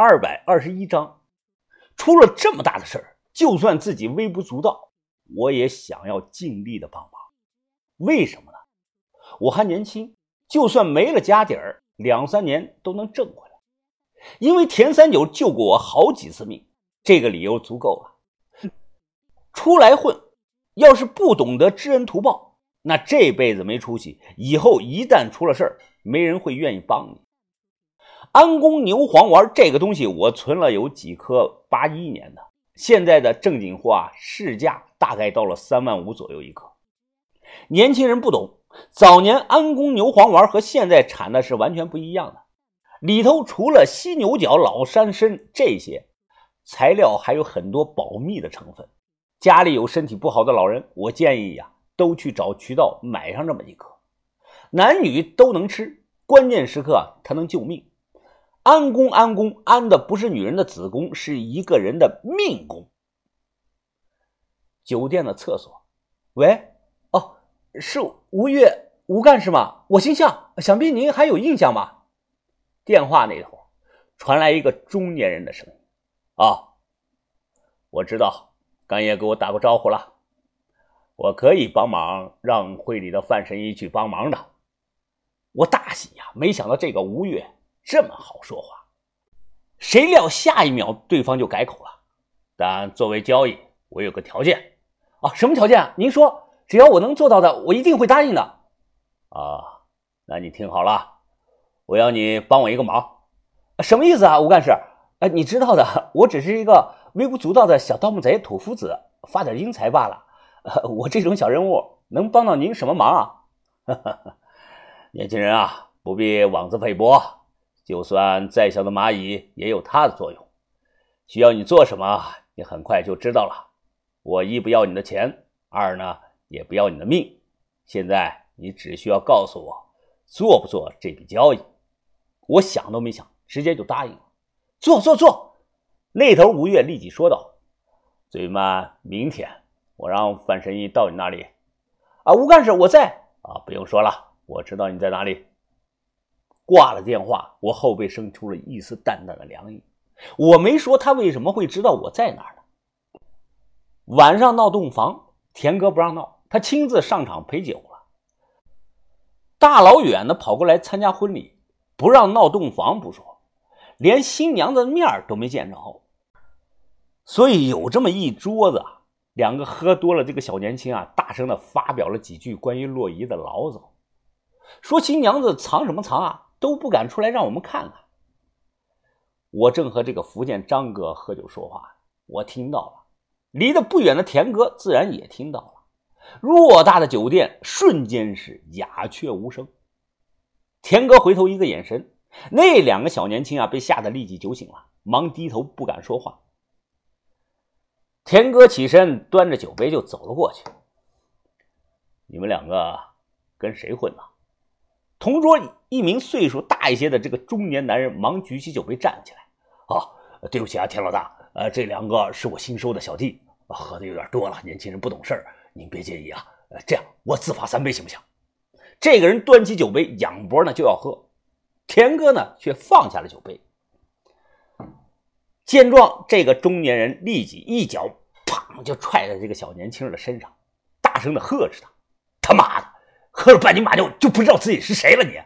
二百二十一章，出了这么大的事儿，就算自己微不足道，我也想要尽力的帮忙。为什么呢？我还年轻，就算没了家底儿，两三年都能挣回来。因为田三九救过我好几次命，这个理由足够了。出来混，要是不懂得知恩图报，那这辈子没出息，以后一旦出了事儿，没人会愿意帮你。安宫牛黄丸这个东西，我存了有几颗八一年的，现在的正经货啊，市价大概到了三万五左右一颗。年轻人不懂，早年安宫牛黄丸和现在产的是完全不一样的，里头除了犀牛角、老山参这些材料，还有很多保密的成分。家里有身体不好的老人，我建议呀，都去找渠道买上这么一颗，男女都能吃，关键时刻啊，它能救命。安宫，安宫，安的不是女人的子宫，是一个人的命宫。酒店的厕所，喂，哦，是吴越吴干事吗？我姓向，想必您还有印象吧？电话那头传来一个中年人的声音：“啊，我知道，干爷给我打过招呼了，我可以帮忙让会里的范神医去帮忙的。”我大喜呀，没想到这个吴越。这么好说话，谁料下一秒对方就改口了。但作为交易，我有个条件啊，什么条件？您说，只要我能做到的，我一定会答应的。啊，那你听好了，我要你帮我一个忙，什么意思啊，吴干事？哎，你知道的，我只是一个微不足道的小盗墓贼土夫子，发点英财罢了。我这种小人物能帮到您什么忙啊？年轻人啊，不必妄自菲薄。就算再小的蚂蚁也有它的作用，需要你做什么，你很快就知道了。我一不要你的钱，二呢也不要你的命。现在你只需要告诉我做不做这笔交易。我想都没想，直接就答应了。做做做！那头吴越立即说道：“最慢明天，我让范神医到你那里。”啊，吴干事，我在啊，不用说了，我知道你在哪里。挂了电话，我后背生出了一丝淡淡的凉意。我没说他为什么会知道我在哪儿呢？晚上闹洞房，田哥不让闹，他亲自上场陪酒了。大老远的跑过来参加婚礼，不让闹洞房不说，连新娘子的面都没见着。所以有这么一桌子，两个喝多了这个小年轻啊，大声的发表了几句关于洛仪的牢骚，说新娘子藏什么藏啊？都不敢出来让我们看看。我正和这个福建张哥喝酒说话，我听到了，离得不远的田哥自然也听到了。偌大的酒店瞬间是鸦雀无声。田哥回头一个眼神，那两个小年轻啊被吓得立即酒醒了，忙低头不敢说话。田哥起身端着酒杯就走了过去：“你们两个跟谁混呢？”同桌一名岁数大一些的这个中年男人忙举起酒杯站起来：“啊，对不起啊，田老大，呃，这两个是我新收的小弟，喝的有点多了，年轻人不懂事您别介意啊。呃，这样我自罚三杯行不行？”这个人端起酒杯仰脖呢就要喝，田哥呢却放下了酒杯。见状，这个中年人立即一脚砰就踹在这个小年轻人的身上，大声的呵斥他：“！”喝了半斤马尿就不知道自己是谁了？你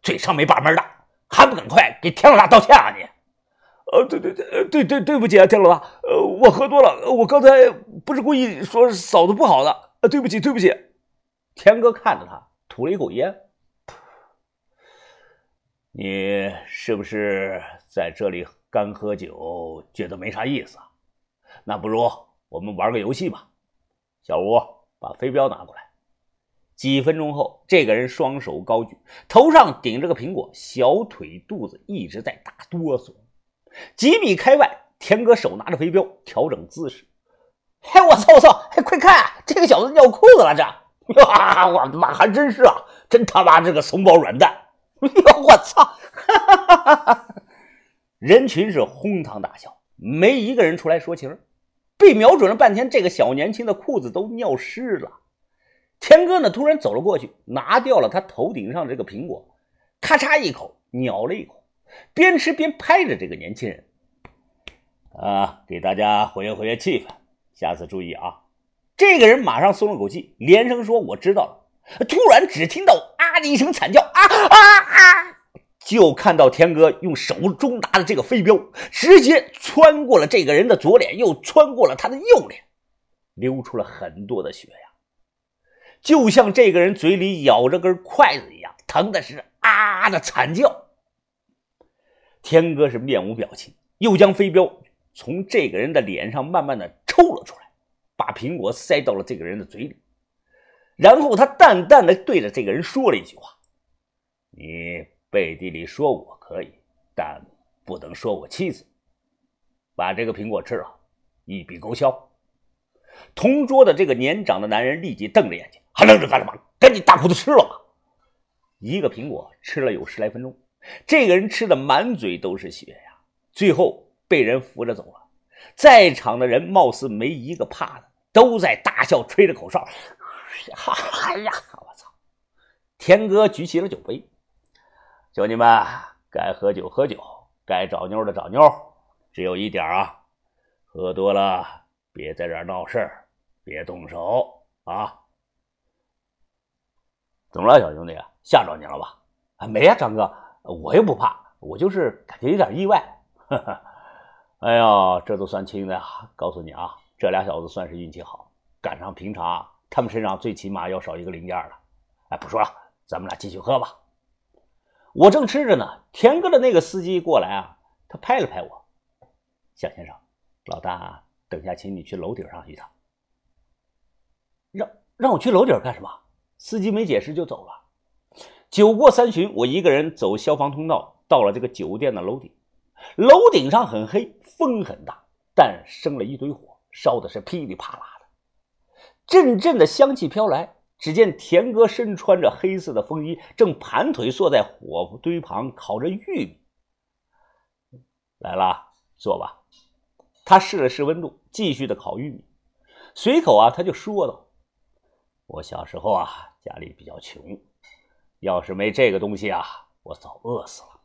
嘴上没把门的，还不赶快给田老大道歉啊！你，呃，对对对，对对对不起啊，田老大，呃，我喝多了，我刚才不是故意说嫂子不好的，呃，对不起对不起。田哥看着他，吐了一口烟，你是不是在这里干喝酒，觉得没啥意思啊？那不如我们玩个游戏吧。小吴，把飞镖拿过来。几分钟后，这个人双手高举，头上顶着个苹果，小腿肚子一直在打哆嗦。几米开外，田哥手拿着飞镖，调整姿势。嘿，我操我操！嘿，快看，这个小子尿裤子了！这，哇，我的妈，还真是啊！真他妈这个怂包软蛋！哎呦，我操！哈哈哈哈哈哈！人群是哄堂大笑，没一个人出来说情。被瞄准了半天，这个小年轻的裤子都尿湿了。田哥呢？突然走了过去，拿掉了他头顶上这个苹果，咔嚓一口咬了一口，边吃边拍着这个年轻人：“啊，给大家活跃活跃气氛，下次注意啊！这个人马上松了口气，连声说：“我知道了。”突然，只听到“啊”的一声惨叫，啊啊啊！就看到田哥用手中拿的这个飞镖，直接穿过了这个人的左脸，又穿过了他的右脸，流出了很多的血呀，就像这个人嘴里咬着根筷子一样，疼的是啊的惨叫。天哥是面无表情，又将飞镖。从这个人的脸上慢慢的抽了出来，把苹果塞到了这个人的嘴里，然后他淡淡的对着这个人说了一句话：“你背地里说我可以，但不能说我妻子。把这个苹果吃了，一笔勾销。”同桌的这个年长的男人立即瞪着眼睛：“还愣着干什么？赶紧大口的吃了吧！”一个苹果吃了有十来分钟，这个人吃的满嘴都是血呀，最后。被人扶着走了，在场的人貌似没一个怕的，都在大笑，吹着口哨。哎呀，我操！田哥举起了酒杯，兄弟们，该喝酒喝酒，该找妞的找妞，只有一点啊，喝多了别在这闹事，别动手啊！怎么了，小兄弟？吓着你了吧？啊，没呀，张哥，我又不怕，我就是感觉有点意外。哈哈。哎呀，这都算轻的呀！告诉你啊，这俩小子算是运气好，赶上平常他们身上最起码要少一个零件了。哎，不说了，咱们俩继续喝吧。我正吃着呢，田哥的那个司机过来啊，他拍了拍我：“小先生，老大，等下请你去楼顶上一趟。”让让我去楼顶干什么？司机没解释就走了。酒过三巡，我一个人走消防通道，到了这个酒店的楼顶。楼顶上很黑，风很大，但生了一堆火，烧的是噼里啪啦的，阵阵的香气飘来。只见田哥身穿着黑色的风衣，正盘腿坐在火堆旁烤着玉米。来了，坐吧。他试了试温度，继续的烤玉米。随口啊，他就说道：“我小时候啊，家里比较穷，要是没这个东西啊，我早饿死了。”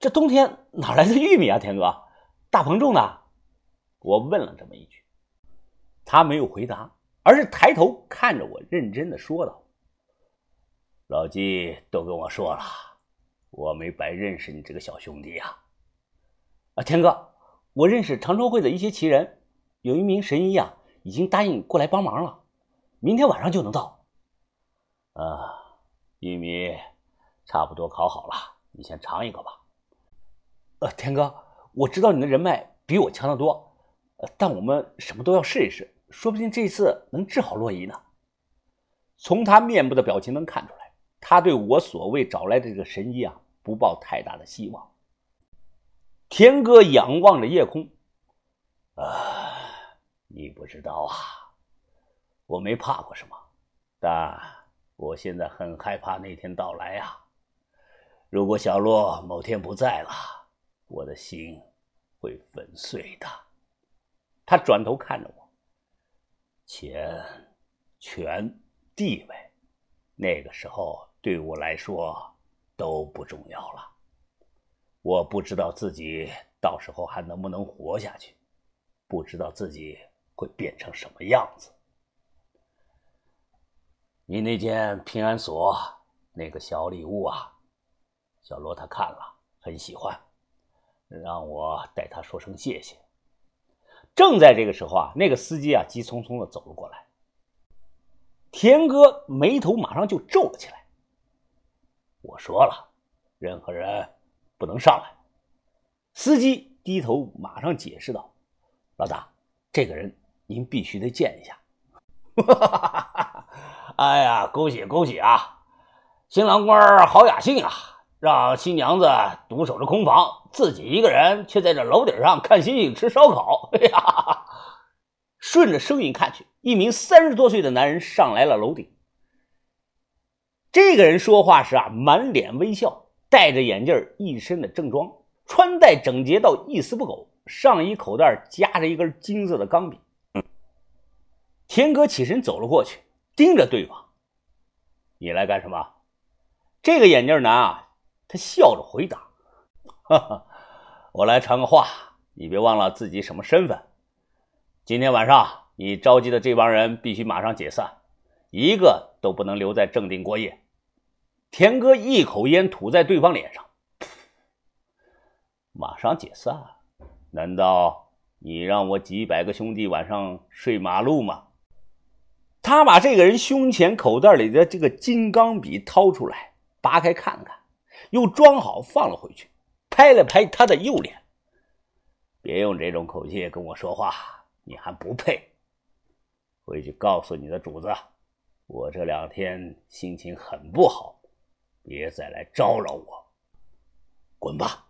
这冬天哪来的玉米啊，田哥？大棚种的？我问了这么一句，他没有回答，而是抬头看着我，认真的说道：“老季都跟我说了，我没白认识你这个小兄弟呀。”啊，田哥，我认识长春会的一些奇人，有一名神医啊，已经答应过来帮忙了，明天晚上就能到。啊，玉米差不多烤好了，你先尝一个吧。呃，田哥，我知道你的人脉比我强得多，呃，但我们什么都要试一试，说不定这次能治好洛伊呢。从他面部的表情能看出来，他对我所谓找来的这个神医啊，不抱太大的希望。田哥仰望着夜空，啊，你不知道啊，我没怕过什么，但我现在很害怕那天到来啊。如果小洛某天不在了。我的心会粉碎的。他转头看着我，钱、权、地位，那个时候对我来说都不重要了。我不知道自己到时候还能不能活下去，不知道自己会变成什么样子。你那件平安锁那个小礼物啊，小罗他看了很喜欢。让我代他说声谢谢。正在这个时候啊，那个司机啊急匆匆的走了过来。田哥眉头马上就皱了起来。我说了，任何人不能上来。司机低头马上解释道：“老大，这个人您必须得见一下。”哈哈哈哈哈哎呀，恭喜恭喜啊！新郎官好雅兴啊！让新娘子独守着空房，自己一个人却在这楼顶上看星星、吃烧烤。哎呀！顺着声音看去，一名三十多岁的男人上来了楼顶。这个人说话时啊，满脸微笑，戴着眼镜，一身的正装，穿戴整洁到一丝不苟，上衣口袋夹着一根金色的钢笔。田哥起身走了过去，盯着对方：“你来干什么？”这个眼镜男啊。他笑着回答：“哈哈，我来传个话，你别忘了自己什么身份。今天晚上你召集的这帮人必须马上解散，一个都不能留在正定过夜。田哥一口烟吐在对方脸上，马上解散？难道你让我几百个兄弟晚上睡马路吗？他把这个人胸前口袋里的这个金刚笔掏出来，扒开看看，又装好放了回去，拍了拍他的右脸。别用这种口气跟我说话。你还不配！回去告诉你的主子，我这两天心情很不好，别再来招扰我，滚吧！